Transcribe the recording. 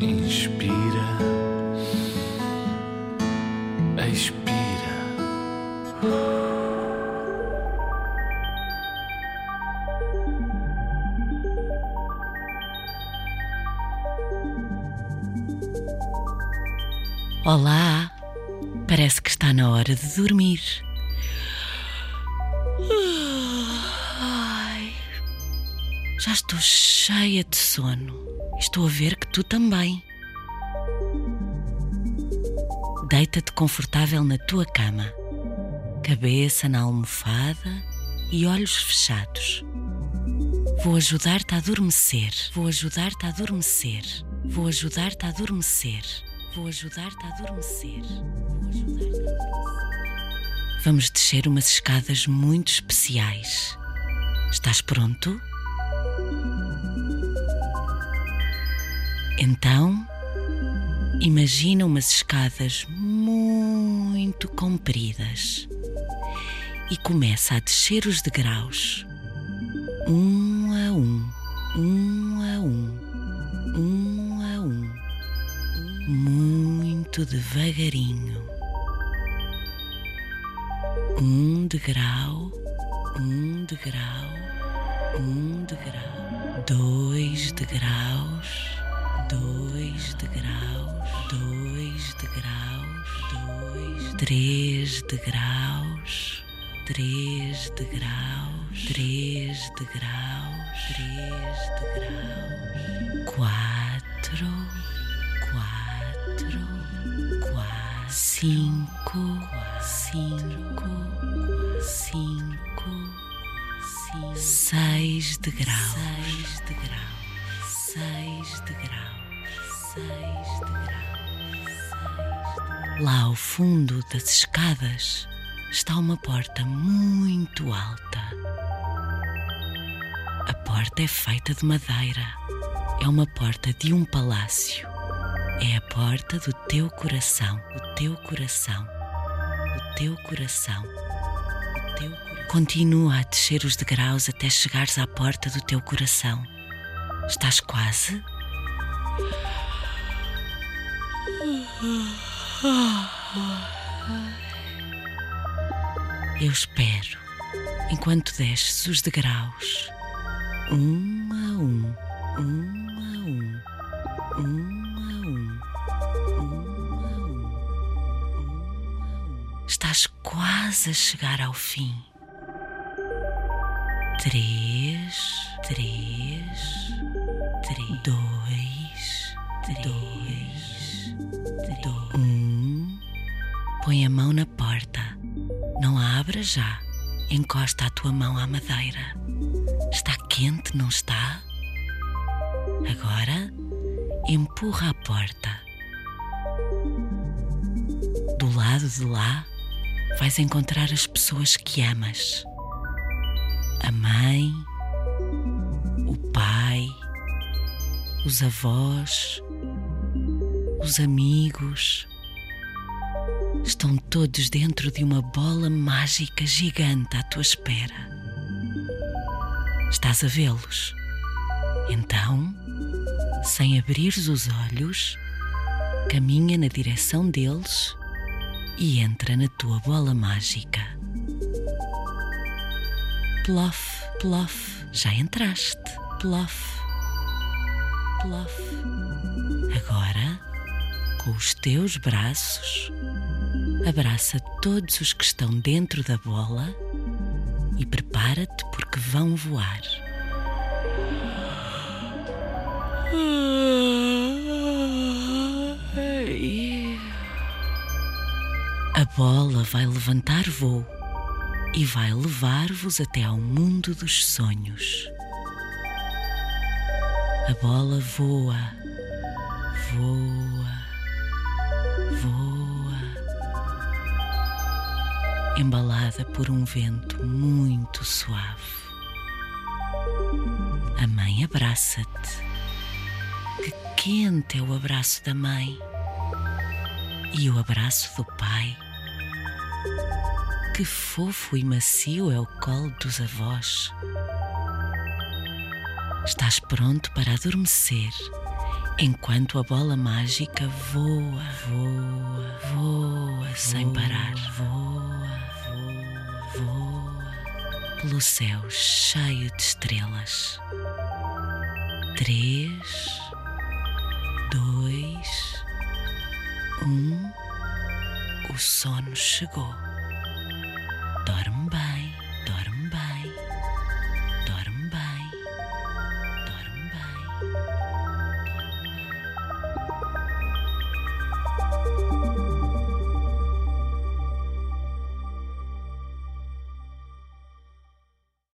Inspira, expira. Olá, parece que está na hora de dormir. Ai, já estou cheia de sono. Estou a ver que tu também. Deita-te confortável na tua cama, cabeça na almofada e olhos fechados. Vou ajudar-te a adormecer. Vou ajudar-te a adormecer. Vou ajudar-te a adormecer. Vou ajudar-te a adormecer. Vou ajudar-te a adormecer. Vamos descer umas escadas muito especiais. Estás pronto? Então, imagina umas escadas muito compridas e começa a descer os degraus, um a um, um a um, um a um, muito devagarinho. Um degrau, um degrau, um degrau, dois degraus dois degraus, dois degraus, dois, três degraus, três degraus, três degraus, três degraus, quatro, quatro, quatro, cinco, cinco, cinco, cinco, seis degraus, 6 degraus, 6 degraus, 6 degraus. Lá ao fundo das escadas está uma porta muito alta. A porta é feita de madeira. É uma porta de um palácio. É a porta do teu coração, o teu coração, o teu coração, o teu coração. Continua a descer os degraus até chegares à porta do teu coração. Estás quase? Eu espero enquanto desces os degraus, um a um, um a um, um a um, um a um, um. Estás quase a chegar ao fim. Três, três, dois, dois, dois, um. Põe a mão na porta. Não a abra já. Encosta a tua mão à madeira. Está quente, não está? Agora empurra a porta. Do lado de lá vais encontrar as pessoas que amas a mãe, o pai, os avós, os amigos. Estão todos dentro de uma bola mágica gigante à tua espera. Estás a vê-los? Então, sem abrires os olhos, caminha na direção deles e entra na tua bola mágica. Plof, plof, já entraste. Plof, plof. Agora, com os teus braços, abraça todos os que estão dentro da bola e prepara-te porque vão voar. A bola vai levantar voo e vai levar-vos até ao mundo dos sonhos. A bola voa, voa, voa, embalada por um vento muito suave. A mãe abraça-te. Que quente é o abraço da mãe e o abraço do pai que fofo e macio é o colo dos avós. Estás pronto para adormecer enquanto a bola mágica voa, voa, voa sem parar, voa, voa, voa pelo céu cheio de estrelas. Três, dois, um, o sono chegou. darım ben.